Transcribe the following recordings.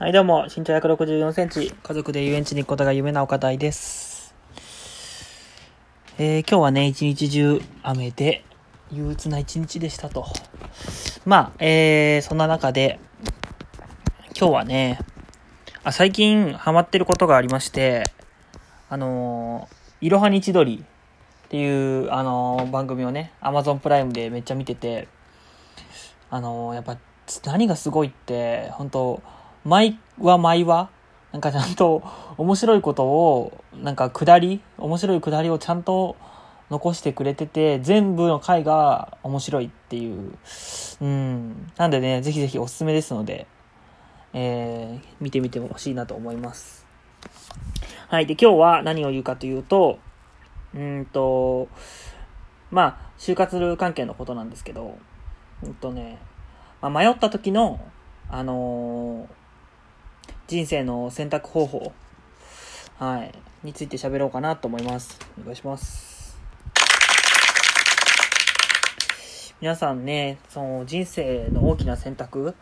はい、どうも、身長164センチ、家族で遊園地に行くことが夢な岡大です。えー、今日はね、一日中雨で、憂鬱な一日でしたと。まあ、えー、そんな中で、今日はね、あ、最近ハマってることがありまして、あの、いろはに千鳥っていう、あのー番組をね、Amazon プライムでめっちゃ見てて、あのーやっぱ、何がすごいって、本当毎話毎話、なんかちゃんと面白いことを、なんか下り、面白い下りをちゃんと残してくれてて、全部の回が面白いっていう。うん。なんでね、ぜひぜひおすすめですので、えー、見てみてほしいなと思います。はい。で、今日は何を言うかというと、うんと、まあ、就活関係のことなんですけど、うんとね、まあ、迷った時の、あのー人生の選択方法、はい、について喋ろうかなと思います。お願いします。皆さんね、その人生の大きな選択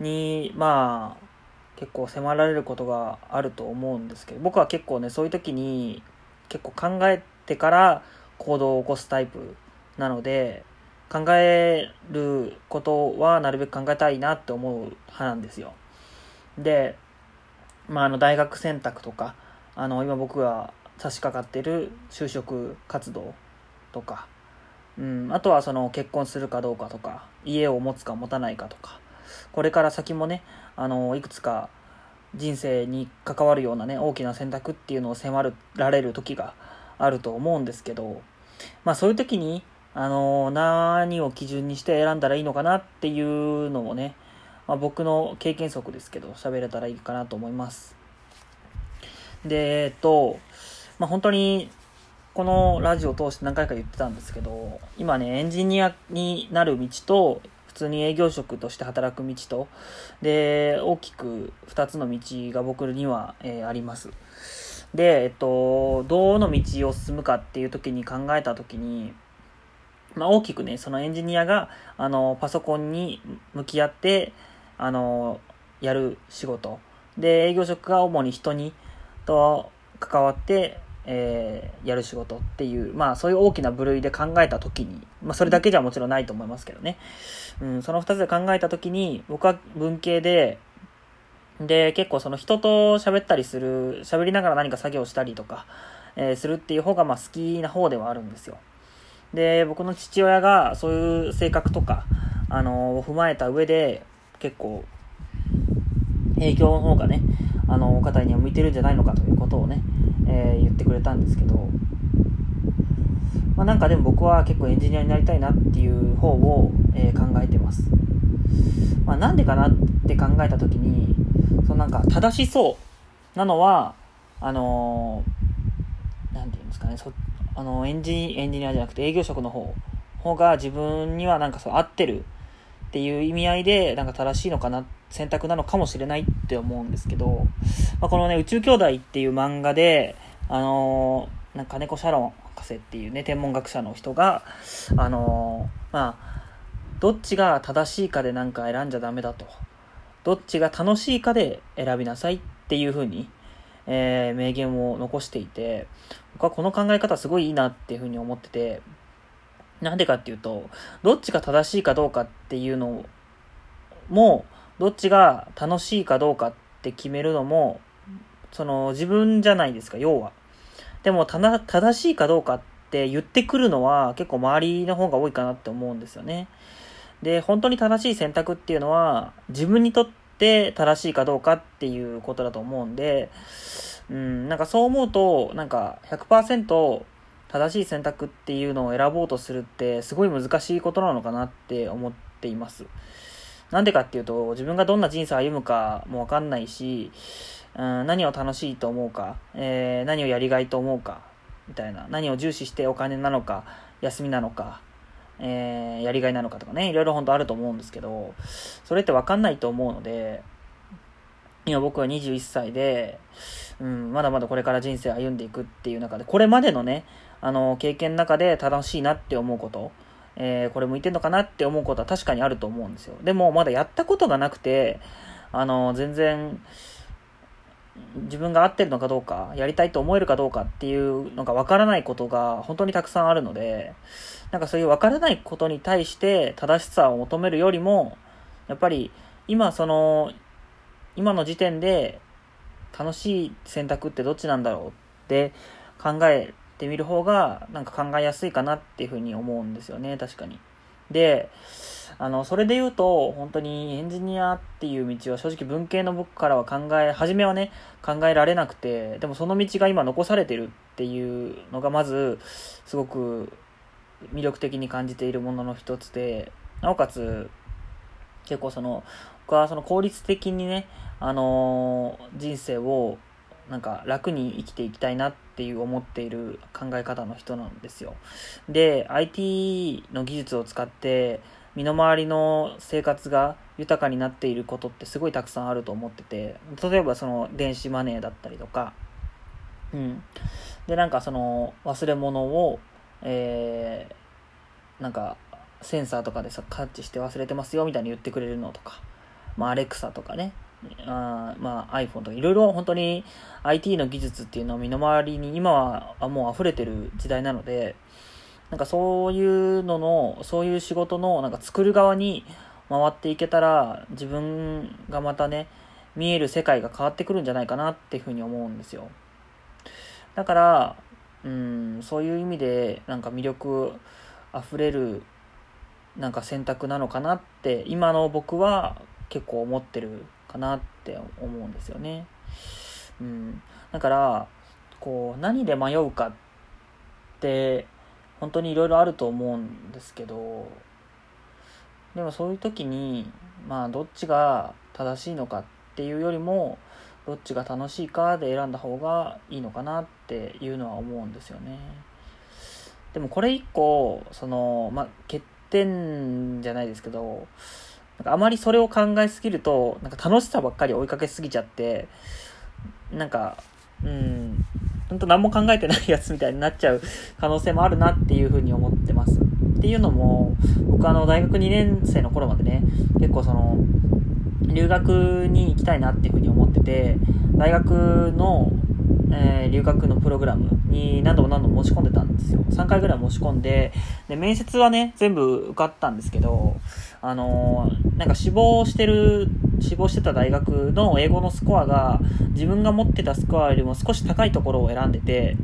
に、まあ、結構迫られることがあると思うんですけど、僕は結構ね、そういう時に結構考えてから行動を起こすタイプなので、考えることはなるべく考えたいなって思う派なんですよ。で、まあ、あの大学選択とかあの今僕が差し掛かってる就職活動とか、うん、あとはその結婚するかどうかとか家を持つか持たないかとかこれから先もねあのいくつか人生に関わるようなね大きな選択っていうのを迫られる時があると思うんですけどまあそういう時にあの何を基準にして選んだらいいのかなっていうのをねまあ、僕の経験則ですけど喋れたらいいかなと思います。でえっとまあ本当にこのラジオを通して何回か言ってたんですけど今ねエンジニアになる道と普通に営業職として働く道とで大きく2つの道が僕には、えーあります。でえっとどの道を進むかっていう時に考えた時にまあ、大きくね、そのエンジニアが、あの、パソコンに向き合って、あの、やる仕事。で、営業職が主に人に、と関わって、えーやる仕事っていう、まあ、そういう大きな部類で考えたときに、まあ、それだけじゃもちろんないと思いますけどね。うん、その二つで考えたときに、僕は文系で、で、結構その人と喋ったりする、喋りながら何か作業したりとか、えーするっていう方が、まあ、好きな方ではあるんですよ。で、僕の父親がそういう性格とか、あのを踏まえた上で、結構、営業の方がね、あの、お方には向いてるんじゃないのかということをね、えー言ってくれたんですけど、まあなんかでも僕は結構エンジニアになりたいなっていう方を、えー考えてます。まあなんでかなって考えたときに、そのなんか正しそうなのは、あのーなんていうんですかね、そあのエンジエンジニアじゃなくて営業職の方方が自分にはなんかそう合ってるっていう意味合いでなんか正しいのかな選択なのかもしれないって思うんですけど、まあ、このね宇宙兄弟っていう漫画であのーなんか金子シャロン博士っていうね天文学者の人があのーまあどっちが正しいかでなんか選んじゃダメだと。どっちが楽しいかで選びなさいっていう風にえー名言を残していて、僕はこの考え方すごいいいなっていうふうに思ってて、なんでかっていうと、どっちが正しいかどうかっていうのも、どっちが楽しいかどうかって決めるのも、その自分じゃないですか、要は。でも、たな、正しいかどうかって言ってくるのは結構周りの方が多いかなって思うんですよね。で、本当に正しい選択っていうのは、自分にとって正しいかどうかっていうことだと思うんで、うん、なんかそう思うと、なんか100%正しい選択っていうのを選ぼうとするってすごい難しいことなのかなって思っています。なんでかっていうと、自分がどんな人生を歩むかもわかんないし、うん、何を楽しいと思うか、えー何をやりがいと思うか、みたいな。何を重視してお金なのか、休みなのか、えーやりがいなのかとかね、いろいろ本当あると思うんですけど、それってわかんないと思うので、今僕は21歳で、うん、まだまだこれから人生歩んでいくっていう中で、これまでのね、あの、経験の中で楽しいなって思うこと、えーこれ向いてんのかなって思うことは確かにあると思うんですよ。でも、まだやったことがなくて、あの、全然、自分が合ってるのかどうか、やりたいと思えるかどうかっていうのが分からないことが本当にたくさんあるので、なんかそういう分からないことに対して正しさを求めるよりも、やっぱり今その、今の時点で楽しい選択ってどっちなんだろうって考えってみる方がなんか考えやすいかなっていうふうに思うんですよね、確かに。で、あの、それで言うと、本当にエンジニアっていう道は正直文系の僕からは考え、初めはね、考えられなくて、でもその道が今残されてるっていうのがまず、すごく魅力的に感じているものの一つで、なおかつ、結構その、僕はその効率的にね、あのー、人生をなんか楽に生きていきたいなってていう思っている考え方の人なんですよ。で、IT の技術を使って身の回りの生活が豊かになっていることってすごいたくさんあると思ってて、例えばその電子マネーだったりとか、うん。で、なんかその忘れ物を、えー、なんかセンサーとかでさ、カッチして忘れてますよみたいに言ってくれるのとか、まあ、アレクサとかね、あまあ、iPhone とかいろいろ本当に IT の技術っていうのを身の回りに今はもう溢れてる時代なのでなんかそういうののそういう仕事のなんか作る側に回っていけたら自分がまたね見える世界が変わってくるんじゃないかなっていうふうに思うんですよ。だからうんそういう意味でなんか魅力あふれるなんか選択なのかなって今の僕は結構思ってるかなって思うんですよね。うん。だから、こう、何で迷うかって、本当にいろいろあると思うんですけど、でもそういう時に、まあ、どっちが正しいのかっていうよりも、どっちが楽しいかで選んだ方がいいのかなっていうのは思うんですよね。でもこれ一個、その、まあ、欠点じゃないですけど、なんかあまりそれを考えすぎると、なんか楽しさばっかり追いかけすぎちゃって、なんか、うん、本当何も考えてないやつみたいになっちゃう可能性もあるなっていうふうに思ってます。っていうのも、僕あの大学2年生の頃までね、結構その、留学に行きたいなっていうふうに思ってて、大学のえー、留学のプログラムに何度も何度も申し込んでたんですよ。3回ぐらい申し込んで、で、面接はね、全部受かったんですけど、あのー、なんか志望してる、志望してた大学の英語のスコアが、自分が持ってたスコアよりも少し高いところを選んでて、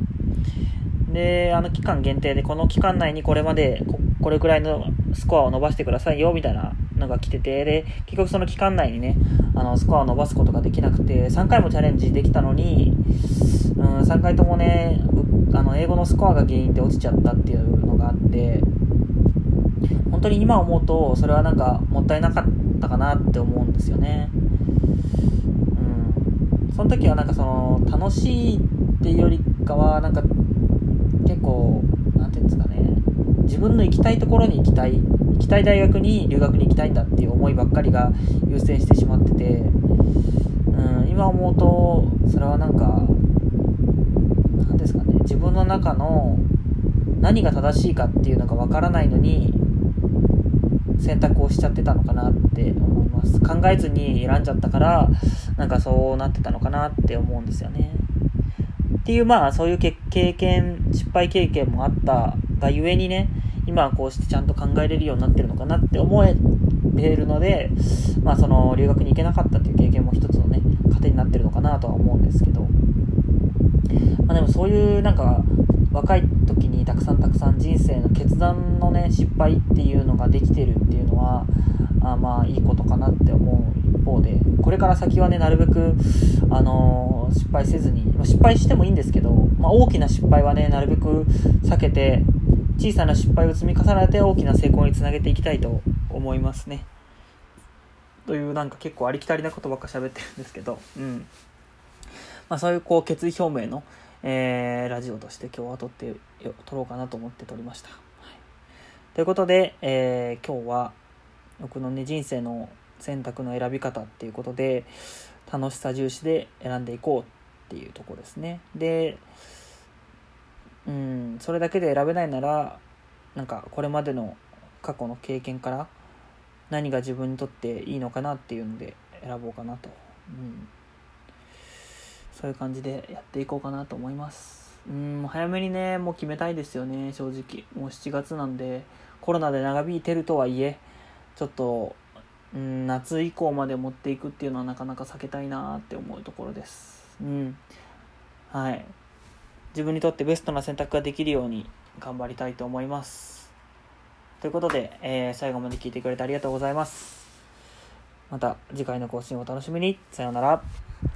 で、あの期間限定で、この期間内にこれまでこ、これくらいのスコアを伸ばしてくださいよ、みたいなのが来てて、で、結局その期間内にね、あの、スコアを伸ばすことができなくて、3回もチャレンジできたのに、うん、3回ともね、あの、英語のスコアが原因で落ちちゃったっていうのがあって、本当に今思うと、それはなんか、もったいなかったかなって思うんですよね。うん。その時はなんかその、楽しいっていうよりかは、なんか、結構、なんていうんですかね、自分の行きたいところに行きたい行きたい大学に留学に行きたいんだっていう思いばっかりが優先してしまってて、うん、今思うとそれはなんか何ですかね自分の中の何が正しいかっていうのがわからないのに選択をしちゃってたのかなって思います。考えずに選んじゃったからなんかそうなってたのかなって思うんですよね。っていうまあそういう経験失敗経験もあったがゆえにね今はこうしてちゃんと考えれるようになってるのかなって思えているので、まあその留学に行けなかったっていう経験も一つのね、糧になってるのかなとは思うんですけど、まあでもそういうなんか若い時にたくさんたくさん人生の決断のね、失敗っていうのができてるっていうのは、あまあいいことかなって思う一方で、これから先はね、なるべく、あのー、失敗せずに、まあ、失敗してもいいんですけど、まあ大きな失敗はね、なるべく避けて、小さな失敗を積み重ねて大きな成功につなげていきたいと思いますね。というなんか結構ありきたりなことばっか喋ってるんですけど、うん。まあそういうこう決意表明の、えー、ラジオとして今日は撮って、撮ろうかなと思って撮りました。はい、ということで、えー、今日は僕のね人生の選択の選び方っていうことで楽しさ重視で選んでいこうっていうとこですね。で、うん。それだけで選べないならなんかこれまでの過去の経験から何が自分にとっていいのかなっていうので選ぼうかなと、うん、そういう感じでやっていこうかなと思います。うん。早めにねもう決めたいですよね正直。もう7月なんでコロナで長引いてるとはいえちょっと、うん、夏以降まで持っていくっていうのはなかなか避けたいなって思うところです。うん。はい。自分にとってベストな選択ができるように頑張りたいと思います。ということで、えー最後まで聞いてくれてありがとうございます。また次回の更新をお楽しみに。さようなら。